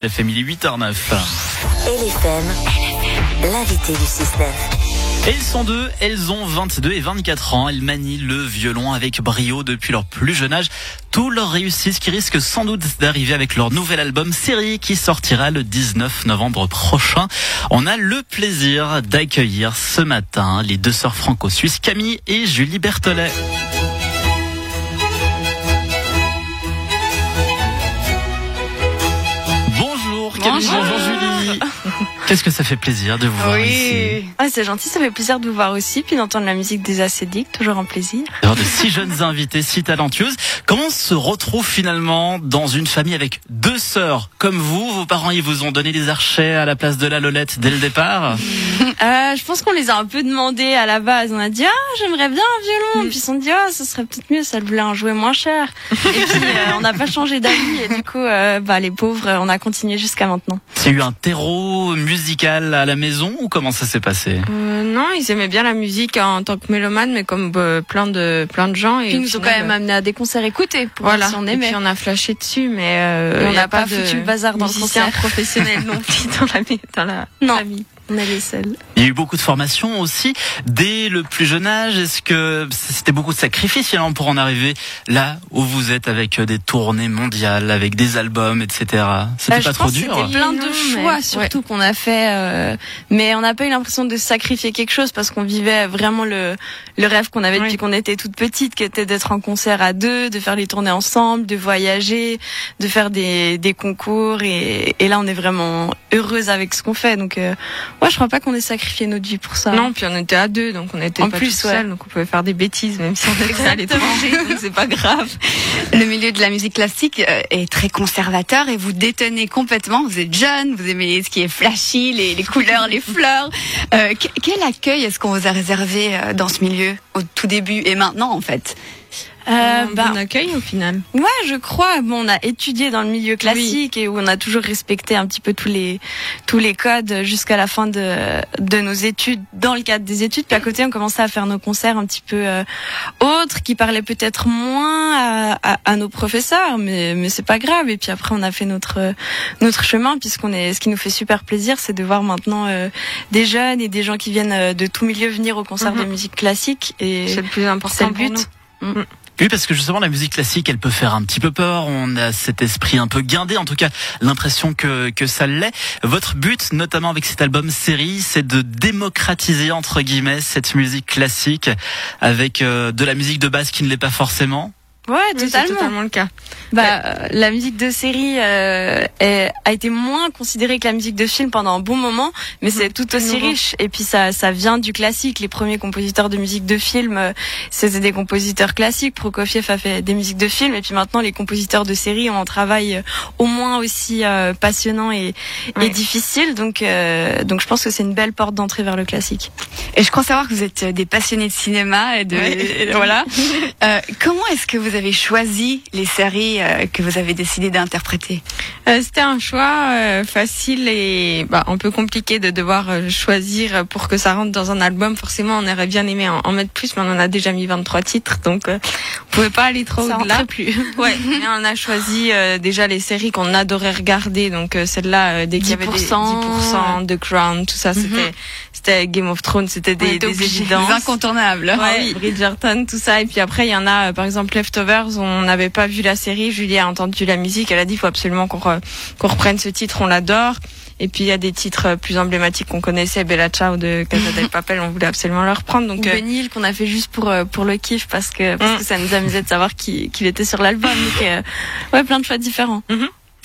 FM, il est 8h09. LFM, l'invité du 6-9. Elles sont deux, elles ont 22 et 24 ans. Elles manient le violon avec brio depuis leur plus jeune âge. Tout leur réussissent qui risquent sans doute d'arriver avec leur nouvel album série qui sortira le 19 novembre prochain. On a le plaisir d'accueillir ce matin les deux sœurs franco-suisses Camille et Julie Berthollet. Qu'est-ce que ça fait plaisir de vous voir ici. Ah, c'est gentil, ça fait plaisir de vous voir aussi, puis d'entendre la musique des acédiques, toujours un plaisir. D'avoir de si jeunes invités, si talentueuses. Comment on se retrouve finalement dans une famille avec deux sœurs comme vous? Vos parents, ils vous ont donné des archets à la place de la Lolette dès le départ? Euh, je pense qu'on les a un peu demandé à la base. On a dit, ah, j'aimerais bien un violon. Puis ils se sont dit, ah, ce serait peut-être mieux, ça voulait en jouer moins cher. Et puis, euh, on n'a pas changé d'avis. Et du coup, euh, bah, les pauvres, on a continué jusqu'à maintenant. C'est eu un terreau musical à la maison ou comment ça s'est passé? Euh, non, ils aimaient bien la musique en tant que mélomane, mais comme euh, plein de plein de gens. Et Puis ils nous ont quand même amené à des concerts écoutés pour voilà. voir si on et aimait. puis on a flashé dessus, mais euh, Et on n'a a pas de foutu le bazar dans le concert. professionnels non plus dans la dans la Non. famille. On est les seuls. Il y a eu beaucoup de formations aussi dès le plus jeune âge. Est-ce que c'était beaucoup de sacrifices finalement pour en arriver là où vous êtes avec des tournées mondiales, avec des albums, etc. C'était Euh, je pas trop dur C'était plein de non, choix mais- surtout qu'on a fait, euh, mais on n'a pas eu l'impression de sacrifier quelque chose parce qu'on vivait vraiment le le rêve qu'on avait Oui. depuis qu'on était toute petite, qui était d'être en concert à deux, de faire les tournées ensemble, de voyager, de faire des des concours et et là on est vraiment heureuse avec ce qu'on fait. Donc euh, ouais, je crois pas qu'on ait sacrifié notre vie pour ça. Non, puis on était à deux, donc on était En pas plus, tous ouais. seuls, donc on pouvait faire des bêtises, même si on était à l'étranger, donc c'est pas grave. Le milieu de la musique classique euh, est très conservateur et vous détenez complètement. Vous êtes jeune, vous aimez ce qui est flashy, les, les couleurs, les fleurs. Euh, que- quel accueil est-ce qu'on vous a réservé euh, dans ce milieu? Au tout début et maintenant en fait Euh, un bah, bon accueil au final. Ouais, je crois. Bon, on a étudié dans le milieu classique et où on a toujours respecté un petit peu tous les tous les codes jusqu'à la fin de de nos études, dans le cadre des études. Puis à côté, on commençait à faire nos concerts un petit peu euh, autres, qui parlaient peut-être moins à, à, à nos professeurs, mais mais c'est pas grave. Et puis après, on a fait notre notre chemin, puisqu'on est. Ce qui nous fait super plaisir, c'est de voir maintenant euh, des jeunes et des gens qui viennent euh, de tout milieu venir au concert Mhm. de musique classique. Et C'est le plus c'est important le pour but. nous. Oui, parce que justement, la musique classique, elle peut faire un petit peu peur. On a cet esprit un peu guindé, en tout cas, l'impression que, que ça l'est. Votre but, notamment avec cet album série, c'est de démocratiser, entre guillemets, cette musique classique avec euh, de la musique de base qui ne l'est pas forcément. Ouais, Oui, totalement. totalement le cas. Bah, euh, la musique de série euh, est- a été moins considérée que la musique de film pendant un bon moment, mais c'est tout aussi riche. Et puis ça, ça vient du classique. Les premiers compositeurs de musique de film, euh, c'était des compositeurs classiques. Prokofiev a fait des musiques de film, et puis maintenant les compositeurs de série ont un travail euh, au moins aussi euh, passionnant et, et difficile. Donc, euh, donc je pense que c'est une belle porte d'entrée vers le classique. Et je crois savoir que vous êtes des passionnés de cinéma et de et voilà. Euh, comment est-ce que vous avez choisi les séries euh, que vous avez décidé d'interpréter Euh, C'était un choix euh, facile et bah, un peu compliqué de devoir choisir pour que ça rentre dans un album. Forcément, on aurait bien aimé en, en mettre plus, mais on en a déjà mis 23 titres, donc on pouvait pas aller trop Ça au-delà. plus. Ouais, mais on a choisi déjà les séries qu'on adorait regarder, donc celle-là, dès qu'il y avait des 10%, 10%, The Crown, tout ça, c'était c'était Game of Thrones, c'était des, des évidences. Les incontournables. Ouais, Bridgerton, tout ça. Et puis après, il y en a, par exemple, On n'avait pas vu la série. Julie a entendu la musique. Elle a dit, il faut absolument qu'on re- qu'on reprenne ce titre, on l'adore. Et puis, il y a des titres euh, plus emblématiques qu'on connaissait. Bella Ciao de Casa del Papel, on voulait absolument le reprendre. Donc, Ou euh, Benil qu'on a fait juste pour euh, pour le kiff parce que parce Mm. que ça nous amusait de savoir qui qu'il était sur l'album euh, ouais plein de choix différents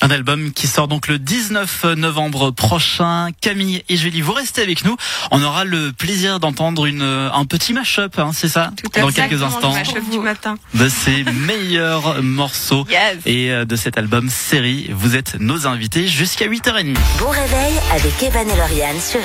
Un album qui sort donc le 19 novembre prochain. Camille et Julie, vous restez avec nous. On aura le plaisir d'entendre une un petit mash-up, hein, c'est ça tout à Dans fait. quelques instants. du matin. de ses meilleurs morceaux Yes. et euh, de cet album série. Vous êtes nos invités jusqu'à 8h30. Bon réveil avec Evan et Lauriane sur.